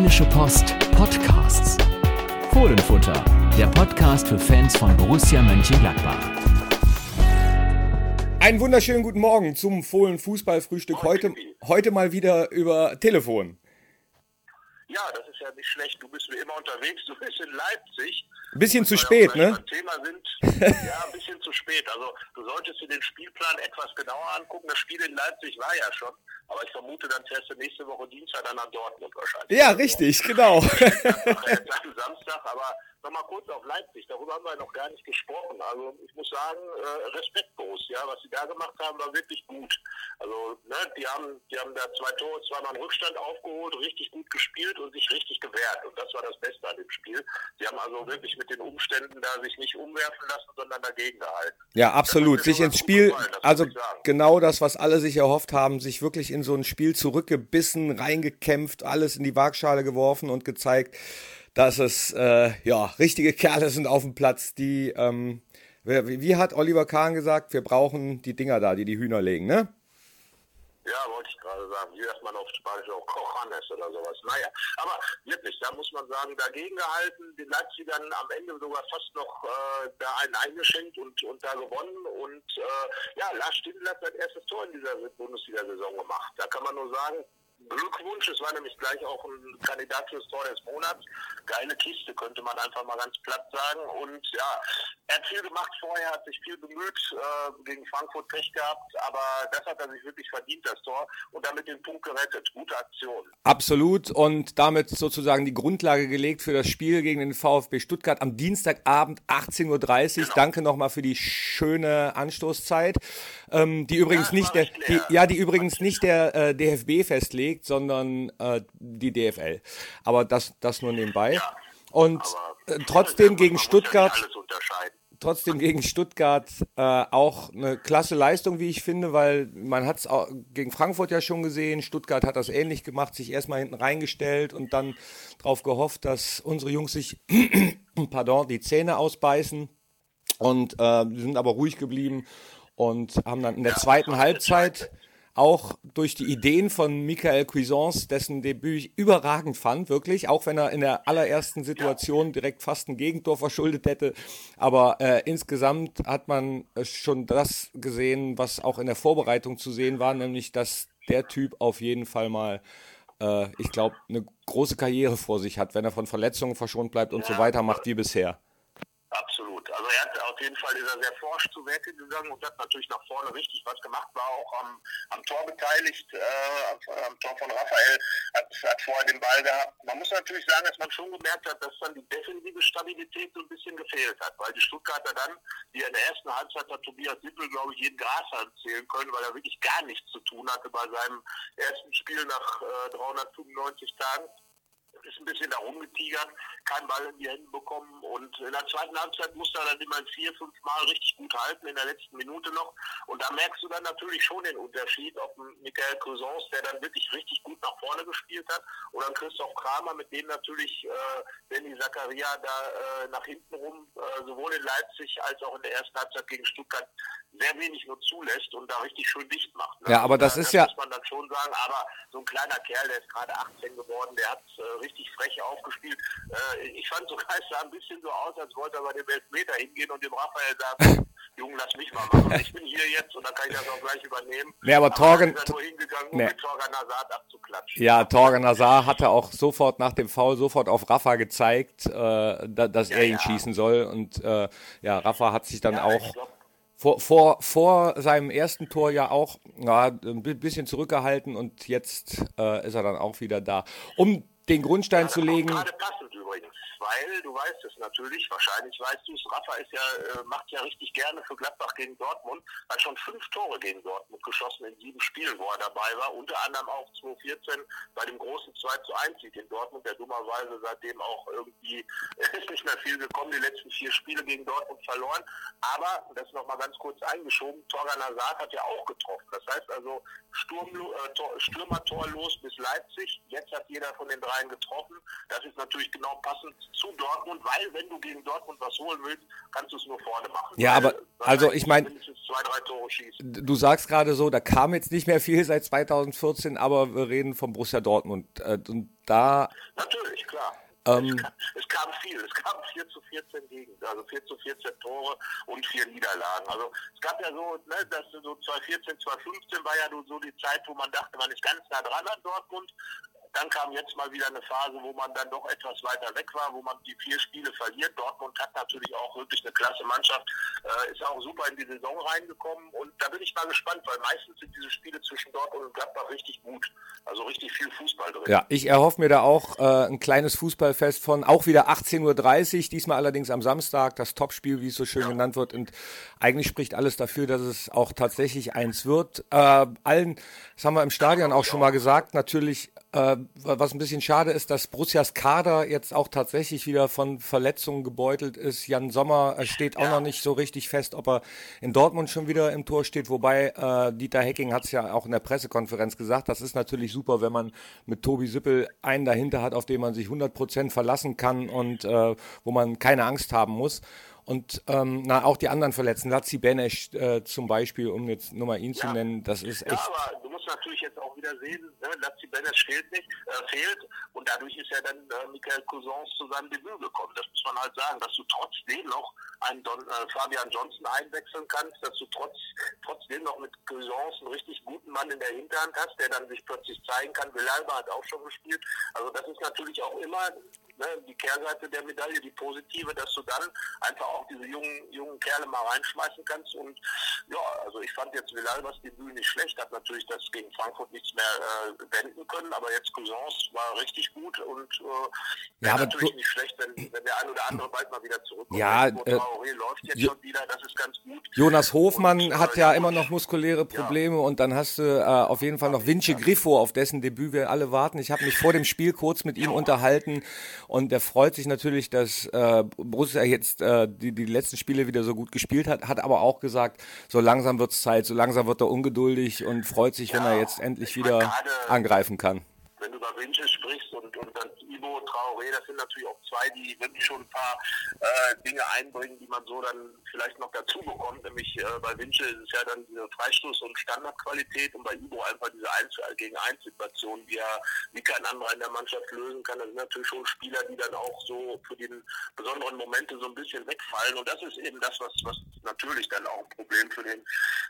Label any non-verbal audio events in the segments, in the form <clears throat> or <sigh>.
Rheinische Post Podcasts. Fohlenfutter, der Podcast für Fans von Borussia Mönchengladbach. Einen wunderschönen guten Morgen zum Fohlen Fußballfrühstück. Heute, heute mal wieder über Telefon. Ja, das ist ja nicht schlecht. Du bist wie immer unterwegs. Du bist in Leipzig. Ein bisschen zu spät, ne? Thema sind. <laughs> ja, ein bisschen zu spät. Also du solltest dir den Spielplan etwas genauer angucken. Das Spiel in Leipzig war ja schon. Aber ich vermute, dann fährst du nächste Woche Dienstag dann nach Dortmund wahrscheinlich. Ja, richtig, genau. <laughs> Am Samstag, aber nochmal kurz auf Leipzig, darüber haben wir noch gar nicht gesprochen. Also ich muss sagen, äh, respektlos, ja, was sie da gemacht haben, war wirklich gut. Also, ne, die haben, die haben da zwei Tore, zweimal einen Rückstand aufgeholt, richtig gut gespielt und sich richtig gewehrt. Und das war das Beste an dem Spiel. Sie haben also wirklich mit den Umständen da sich nicht umwerfen lassen, sondern dagegen gehalten. Ja, absolut. Sich ins Spiel, gefallen, also genau das, was alle sich erhofft haben, sich wirklich in so ein Spiel zurückgebissen, reingekämpft, alles in die Waagschale geworfen und gezeigt, dass es äh, ja richtige Kerle sind auf dem Platz, die ähm, wie, wie hat Oliver Kahn gesagt, wir brauchen die Dinger da, die die Hühner legen, ne? Ja, wollte ich gerade sagen. Wie sagt man auf Spanisch auch Cojanes oder sowas. Naja, aber wirklich, da muss man sagen, dagegen gehalten, den Leipzigern am Ende sogar fast noch äh, da einen eingeschenkt und, und da gewonnen. Und äh, ja, Lars Stindl hat sein erstes Tor in dieser Bundesliga-Saison gemacht. Da kann man nur sagen, Glückwunsch, es war nämlich gleich auch ein Kandidat fürs Tor des Monats. Geile Kiste, könnte man einfach mal ganz platt sagen. Und ja, er hat viel gemacht vorher, hat sich viel bemüht, äh, gegen Frankfurt Pech gehabt, aber das hat er sich wirklich verdient, das Tor, und damit den Punkt gerettet. Gute Aktion. Absolut und damit sozusagen die Grundlage gelegt für das Spiel gegen den VfB Stuttgart am Dienstagabend 18.30 Uhr. Genau. Danke nochmal für die schöne Anstoßzeit, ähm, die übrigens es nicht der, die, ja, die übrigens nicht der äh, DFB festlegt, sondern äh, die DFL. Aber das, das nur nebenbei. Ja, Und äh, trotzdem gegen ja Stuttgart trotzdem gegen Stuttgart äh, auch eine klasse Leistung, wie ich finde, weil man hat es gegen Frankfurt ja schon gesehen. Stuttgart hat das ähnlich gemacht, sich erstmal hinten reingestellt und dann darauf gehofft, dass unsere Jungs sich <clears throat> pardon, die Zähne ausbeißen und äh, sind aber ruhig geblieben und haben dann in der zweiten Halbzeit auch durch die Ideen von Michael Cuisance, dessen Debüt ich überragend fand, wirklich, auch wenn er in der allerersten Situation direkt fast ein Gegentor verschuldet hätte. Aber äh, insgesamt hat man äh, schon das gesehen, was auch in der Vorbereitung zu sehen war, nämlich, dass der Typ auf jeden Fall mal, äh, ich glaube, eine große Karriere vor sich hat, wenn er von Verletzungen verschont bleibt und so weitermacht wie bisher. Absolut. Also er hat jeden Fall ist er sehr forsch zu Werke gegangen und hat natürlich nach vorne richtig was gemacht, war auch am, am Tor beteiligt, äh, am, am Tor von Raphael, hat, hat vorher den Ball gehabt. Man muss natürlich sagen, dass man schon gemerkt hat, dass dann die defensive Stabilität so ein bisschen gefehlt hat, weil die Stuttgarter dann, die in der ersten Halbzeit hat Tobias Sippel, glaube ich, jeden Grashalm zählen können, weil er wirklich gar nichts zu tun hatte bei seinem ersten Spiel nach äh, 395 Tagen ist ein bisschen da rumgetigert, keinen Ball in die Hände bekommen und in der zweiten Halbzeit musste er dann immer vier, fünf Mal richtig gut halten, in der letzten Minute noch. Und da merkst du dann natürlich schon den Unterschied, ob Michael Cousins, der dann wirklich richtig gut nach vorne gespielt hat, oder Christoph Kramer, mit dem natürlich äh, Danny Zakaria da äh, nach hinten rum, äh, sowohl in Leipzig als auch in der ersten Halbzeit gegen Stuttgart sehr wenig nur zulässt und da richtig schön dicht macht. Ne? Ja, aber das äh, ist ja- muss man dann schon sagen, aber so ein kleiner Kerl, der ist gerade 18 geworden, der hat äh, richtig frech aufgespielt. Äh, ich fand sogar, <laughs> es sah ein bisschen so aus, als wollte er bei dem Elfmeter hingehen und dem Raphael sagen, <laughs> Junge, lass mich mal machen. Ich bin hier jetzt und dann kann ich das auch gleich übernehmen. Nee, aber Torgen- dann ist nur hingegangen, um Nee. mit Torgan Hazard abzuklatschen. Ja, Torgan Hazard hatte auch sofort nach dem Foul sofort auf Rafa gezeigt, äh, da, dass er ihn ja. schießen soll. Und äh, ja, Rafa hat sich dann Ja, auch vor, vor, vor seinem ersten Tor ja auch ja, ein bi- bisschen zurückgehalten und jetzt äh, ist er dann auch wieder da. Um den Grundstein zu legen. Gerade übrigens, weil du weißt es natürlich, wahrscheinlich weißt du es, Rafa ist ja, äh, macht ja richtig gerne für Gladbach gegen Dortmund, hat schon fünf Tore gegen Dortmund geschossen in sieben Spielen, wo er dabei war, unter anderem auch 2014 bei dem großen 2 zu 1 Sieg in Dortmund, der dummerweise seitdem auch irgendwie <laughs> ist nicht mehr viel gekommen, die letzten vier Spiele gegen Dortmund verloren, aber, das noch mal ganz kurz eingeschoben, Torgan Hazard hat ja auch getroffen, das heißt also Sturm, äh, Tor, Stürmer torlos bis Leipzig, jetzt hat jeder von den dreien getroffen. Das ist natürlich genau passend zu Dortmund, weil wenn du gegen Dortmund was holen willst, kannst du es nur vorne machen. Ja, aber also ich meine, du sagst gerade so, da kam jetzt nicht mehr viel seit 2014, aber wir reden vom Borussia Dortmund. Äh, und da. Natürlich, klar. Ähm, es, kam, es, kam, viel, es kam 4 zu 14 gegen, also 4 zu 14 Tore und vier Niederlagen. Also es gab ja so, ne, dass so 2014, 2015 war ja so die Zeit, wo man dachte, man ist ganz nah dran an Dortmund. Dann kam jetzt mal wieder eine Phase, wo man dann doch etwas weiter weg war, wo man die vier Spiele verliert. Dortmund hat natürlich auch wirklich eine klasse Mannschaft, äh, ist auch super in die Saison reingekommen und da bin ich mal gespannt, weil meistens sind diese Spiele zwischen Dortmund und Gladbach richtig gut. Also richtig viel Fußball drin. Ja, ich erhoffe mir da auch äh, ein kleines Fußballfest von auch wieder 18.30 Uhr, diesmal allerdings am Samstag, das Topspiel, wie es so schön ja. genannt wird. Und eigentlich spricht alles dafür, dass es auch tatsächlich eins wird. Äh, allen, das haben wir im Stadion auch schon mal gesagt, natürlich äh, was ein bisschen schade ist, dass Borussias Kader jetzt auch tatsächlich wieder von Verletzungen gebeutelt ist. Jan Sommer äh, steht auch ja. noch nicht so richtig fest, ob er in Dortmund schon wieder im Tor steht. Wobei äh, Dieter Hecking hat es ja auch in der Pressekonferenz gesagt, das ist natürlich super, wenn man mit Tobi Sippel einen dahinter hat, auf den man sich 100 Prozent verlassen kann und äh, wo man keine Angst haben muss. Und ähm, na, auch die anderen Verletzten, Lazzi Benesch äh, zum Beispiel, um jetzt nur mal ihn ja. zu nennen, das ist echt. Ja, aber du musst natürlich jetzt auch wieder sehen, ne, Lazzi Benesch fehlt nicht, äh, fehlt und dadurch ist ja dann äh, Michael Cousins zu seinem Debüt gekommen. Das muss man halt sagen, dass du trotzdem noch einen Don, äh, Fabian Johnson einwechseln kannst, dass du trotz, trotzdem noch mit Cousins einen richtig guten Mann in der Hinterhand hast, der dann sich plötzlich zeigen kann. Villalba hat auch schon gespielt. Also das ist natürlich auch immer ne, die Kehrseite der Medaille, die positive, dass du dann einfach auch diese jungen, jungen Kerle mal reinschmeißen kannst. Und ja, also ich fand jetzt Villalbas Debüt nicht schlecht, hat natürlich das gegen Frankfurt nichts mehr äh, wenden können, aber jetzt Cousins war richtig gut und äh, ja, natürlich nicht schlecht, wenn, wenn der ein oder andere bald mal wieder zurückkommt. Ja, äh, läuft jetzt schon wieder, das ist ganz gut. Jonas Hofmann und, hat ja immer noch muskuläre Probleme ja. und dann hast du äh, auf jeden Fall noch Vinci Griffo, auf dessen Debüt wir alle warten. Ich habe mich vor dem Spiel kurz mit ihm unterhalten und er freut sich natürlich, dass äh, Borussia jetzt äh, die, die letzten Spiele wieder so gut gespielt hat, hat aber auch gesagt, so langsam wird's Zeit, so langsam wird er ungeduldig und freut sich, ja, wenn er jetzt endlich wieder angreifen kann Vinci sprichst und, und dann Ibo, Traoré, das sind natürlich auch zwei, die wirklich schon ein paar äh, Dinge einbringen, die man so dann vielleicht noch dazu bekommt. Nämlich äh, bei Vinci ist es ja dann diese Freistoß- und Standardqualität und bei Ibo einfach diese 1 gegen 1 Situation, die er wie kein anderer in der Mannschaft lösen kann. Das sind natürlich schon Spieler, die dann auch so für die besonderen Momente so ein bisschen wegfallen. Und das ist eben das, was, was natürlich dann auch ein Problem für den,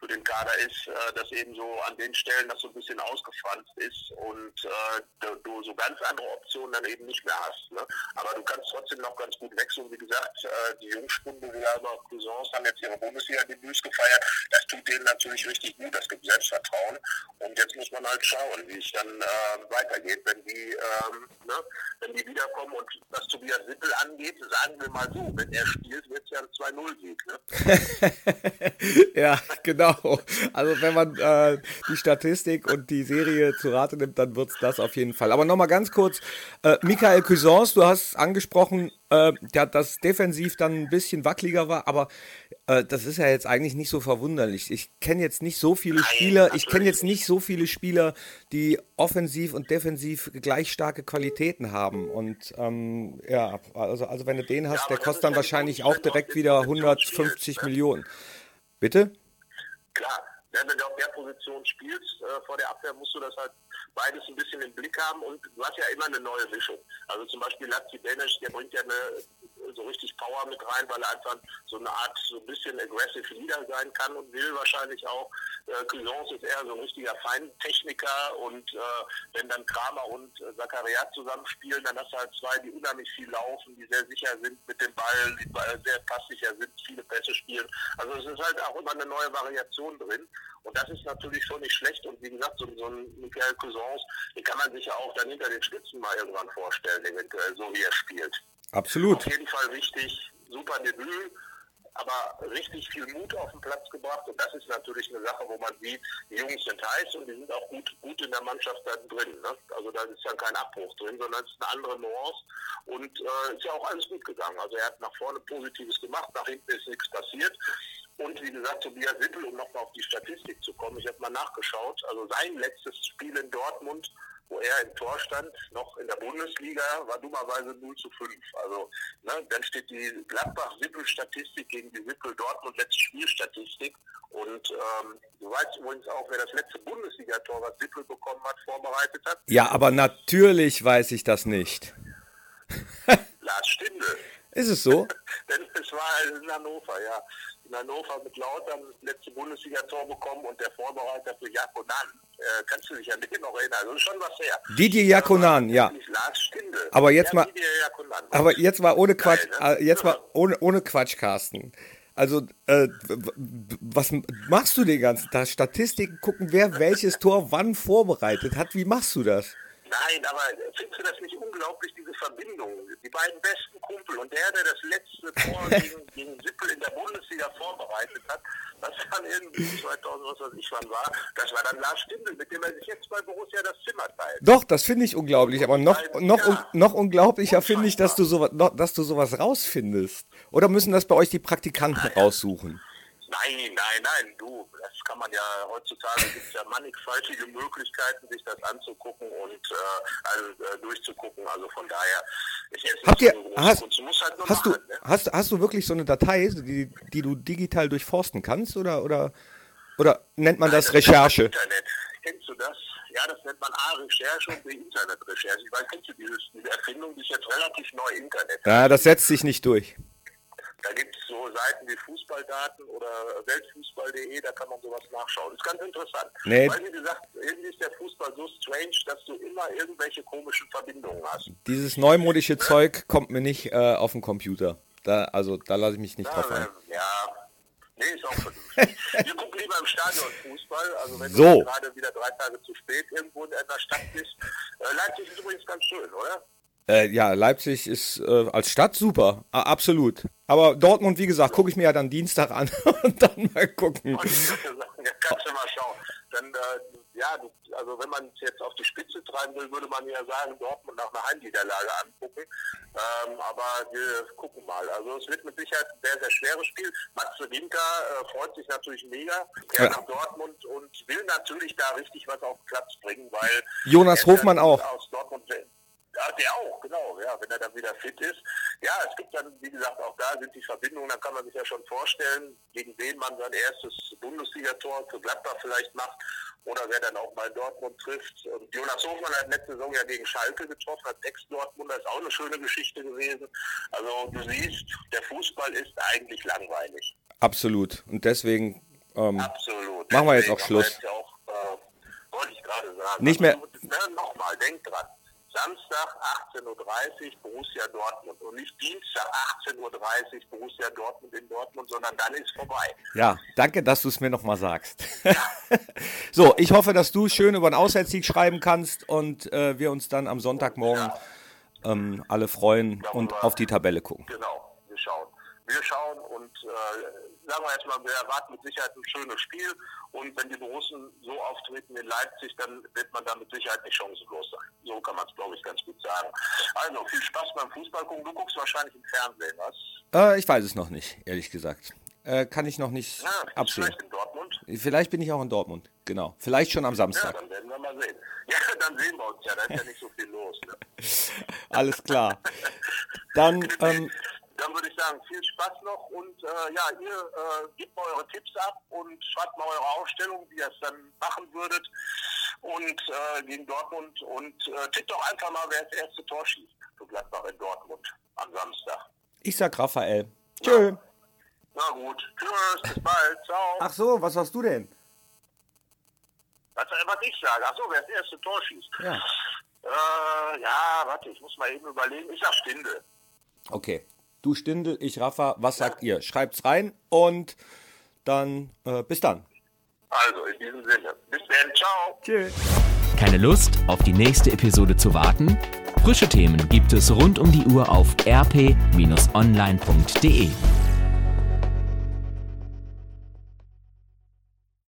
für den Kader ist, äh, dass eben so an den Stellen das so ein bisschen ausgefranst ist und äh, du so ganz andere Optionen dann eben nicht mehr hast. Ne? Aber du kannst trotzdem noch ganz gut wechseln. Wie gesagt, äh, die Jungspunde Villalba Cousins haben jetzt ihre Bundesliga-Debüts gefeiert. Das tut denen natürlich richtig gut, das gibt Selbstvertrauen. Und jetzt muss man halt schauen, wie es dann äh, weitergeht, wenn die, ähm, ne, wenn die wiederkommen. Und was Tobias Sippel angeht, sagen wir mal so, wenn er spielt, wird es ja ein 2-0-Sieg. Ne? <laughs> <laughs> ja, genau. Also wenn man äh, die Statistik und die Serie zu Rate nimmt, dann wird es das auf jeden Fall. Aber nochmal ganz kurz, äh, Michael Cuisance, du hast angesprochen, äh, ja, dass defensiv dann ein bisschen wackeliger war, aber äh, das ist ja jetzt eigentlich nicht so verwunderlich. Ich kenne jetzt nicht so viele Spieler, ich kenne jetzt nicht so viele Spieler, die offensiv und defensiv gleich starke Qualitäten haben. Und ähm, ja, also, also wenn du den hast, der kostet dann wahrscheinlich auch direkt wieder 150 Millionen. Bitte? Klar, wenn du auf der Position spielst, äh, vor der Abwehr musst du das halt beides ein bisschen im Blick haben und du hast ja immer eine neue Mischung. Also zum Beispiel Lazzi Benesch, der bringt ja eine, so richtig Power mit rein, weil er einfach so eine Art, so ein bisschen aggressive Leader sein kann und will wahrscheinlich auch. Äh, Cuisance ist eher so ein richtiger Feintechniker und äh, wenn dann Kramer und äh, Zacharias zusammenspielen, dann hast du halt zwei, die unheimlich viel laufen, die sehr sicher sind mit dem Ball, die sehr passsicher sind, viele Pässe spielen. Also es ist halt auch immer eine neue Variation drin und das ist natürlich schon nicht schlecht und wie gesagt, so, so ein Michael Cousins, den kann man sich ja auch dann hinter den Spitzen mal irgendwann vorstellen, eventuell, so wie er spielt. Absolut. Auf jeden Fall wichtig, super Debüt, aber richtig viel Mut auf den Platz gebracht. Und das ist natürlich eine Sache, wo man sieht, die Jungs sind heiß und die sind auch gut, gut in der Mannschaft da drin. Ne? Also da ist dann kein Abbruch drin, sondern es ist eine andere Nuance. Und äh, ist ja auch alles gut gegangen. Also er hat nach vorne Positives gemacht, nach hinten ist nichts passiert. Und wie gesagt, Tobias Sippel, um nochmal auf die Statistik zu kommen, ich habe mal nachgeschaut, also sein letztes Spiel in Dortmund wo er im Tor stand, noch in der Bundesliga, war dummerweise 0 zu 5. Also ne, dann steht die Gladbach-Sippel-Statistik gegen die Sippel-Dortmund-letzte Spielstatistik. Und ähm, du weißt übrigens auch, wer das letzte Bundesligator, was Sippel bekommen hat, vorbereitet hat. Ja, aber natürlich weiß ich das nicht. Lars Stindl. <laughs> Ist es so? <laughs> Denn es war in Hannover, ja. In Hannover mit Lautern das letzte Bundesliga-Tor bekommen und der Vorbereiter für Jakonan. Äh, kannst du dich an den noch erinnern? Also schon was her. Didier Jakonan, ja. Aber jetzt ja, mal, aber jetzt mal ohne Quatsch, Geil, ne? Äh, jetzt mal ohne, ohne Quatsch, Carsten. Also, äh, was machst du den ganzen Tag? Statistiken gucken, wer welches Tor wann vorbereitet hat. Wie machst du das? Nein, aber findest du das nicht unglaublich, diese Verbindung? Die beiden besten Kumpel und der, der das letzte Tor <laughs> gegen, gegen Sippel in der Bundesliga vorbereitet hat, was dann irgendwie <laughs> 2000, was weiß ich wann war, das war dann Lars Stindl, mit dem er sich jetzt bei Borussia das Zimmer teilt. Doch, das finde ich unglaublich, aber noch, noch, ja. noch unglaublicher finde ich, dass du, sowas, dass du sowas rausfindest. Oder müssen das bei euch die Praktikanten ja, raussuchen? Nein, nein, nein, du, das kann man ja heutzutage gibt es ja mannigfaltige Möglichkeiten, sich das anzugucken und äh, also, äh, durchzugucken. Also von daher ist jetzt Habt ihr, so hast, halt hast, machen, du, ne? hast, hast du wirklich so eine Datei, die, die du digital durchforsten kannst oder, oder, oder nennt man nein, das, das Recherche? Internet. Kennst du das? Ja, das nennt man A, Recherche und B, Internetrecherche. Ich weiß, kennst du dieses, diese Erfindung, die ist jetzt relativ neu, Internet. Ja, das setzt sich nicht durch. Da gibt es so Seiten wie Fußballdaten oder Weltfußball.de, da kann man sowas nachschauen. Ist ganz interessant. Nee. Weil, wie gesagt, irgendwie ist der Fußball so strange, dass du immer irgendwelche komischen Verbindungen hast. Dieses neumodische? Zeug kommt mir nicht äh, auf den Computer. Da, also da lasse ich mich nicht ja, drauf ein. Ja, nee, ist auch vernünftig. <laughs> Wir gucken lieber im Stadion Fußball. Also wenn so. du gerade wieder drei Tage zu spät irgendwo in einer Stadt bist. Äh, Leipzig ist übrigens ganz schön, oder? Äh, ja, Leipzig ist äh, als Stadt super, absolut. Aber Dortmund, wie gesagt, gucke ich mir ja dann Dienstag an <laughs> und dann mal gucken. Ja, kannst du mal schauen. Dann, äh, ja, also wenn man es jetzt auf die Spitze treiben will, würde man ja sagen, Dortmund nach einer Heimniederlage angucken. Ähm, aber wir gucken mal. Also es wird mit Sicherheit ein sehr, sehr schweres Spiel. Matze Winter äh, freut sich natürlich mega. Er ja. nach Dortmund und will natürlich da richtig was auf den Platz bringen, weil Jonas Hofmann auch. Aus Dortmund ja, der auch, genau, ja, wenn er dann wieder fit ist. Ja, es gibt dann, wie gesagt, auch da sind die Verbindungen, dann kann man sich ja schon vorstellen, gegen wen man sein erstes Bundesligator für Gladbach vielleicht macht oder wer dann auch mal Dortmund trifft. Und Jonas Hofmann hat letzte Saison ja gegen Schalke getroffen, als Ex-Dortmunder, ist auch eine schöne Geschichte gewesen. Also du siehst, der Fußball ist eigentlich langweilig. Absolut. Und deswegen ähm, Absolut. machen wir jetzt auch Schluss. Ja auch, äh, wollte ich gerade sagen. Nicht mehr. Also. Samstag 18.30 Uhr Borussia Dortmund und nicht Dienstag 18.30 Uhr Borussia Dortmund in Dortmund, sondern dann ist vorbei. Ja, danke, dass du es mir nochmal sagst. Ja. <laughs> so, ich hoffe, dass du schön über den Auswärtssieg schreiben kannst und äh, wir uns dann am Sonntagmorgen ja. ähm, alle freuen Darüber, und auf die Tabelle gucken. Genau, wir schauen. Und äh, sagen wir jetzt mal, wir erwarten mit Sicherheit ein schönes Spiel. Und wenn die Borussen so auftreten in Leipzig, dann wird man da mit Sicherheit nicht chancenlos sein. So kann man es, glaube ich, ganz gut sagen. Also, viel Spaß beim Fußball gucken. Du guckst wahrscheinlich im Fernsehen, was? Äh, ich weiß es noch nicht, ehrlich gesagt. Äh, kann ich noch nicht ja, absehen. Vielleicht in Dortmund? Vielleicht bin ich auch in Dortmund, genau. Vielleicht schon am Samstag. Ja, dann werden wir mal sehen. <laughs> Ja, dann sehen wir uns ja. Da ist ja nicht so viel los. Ne? <laughs> Alles klar. Dann <laughs> ähm, sagen, viel Spaß noch und äh, ja, ihr äh, gebt mal eure Tipps ab und schreibt mal eure Aufstellung, wie ihr es dann machen würdet und äh, gegen Dortmund und äh, tippt doch einfach mal, wer das erste Tor schießt für Gladbach in Dortmund am Samstag. Ich sag Raphael. Tschö. Ja. Na gut. Tschüss, bis bald. Ciao. Ach so, was sagst du denn? Was, was ich sage? Ach so, wer das erste Tor schießt. Ja. Äh, ja, warte, ich muss mal eben überlegen. Ich sag Stinde. Okay. Du Stindel, ich Rafa, was sagt ihr? Schreibt's rein und dann äh, bis dann. Also in diesem Sinne. Bis dann, ciao. Tschüss. Keine Lust, auf die nächste Episode zu warten? Frische Themen gibt es rund um die Uhr auf rp-online.de.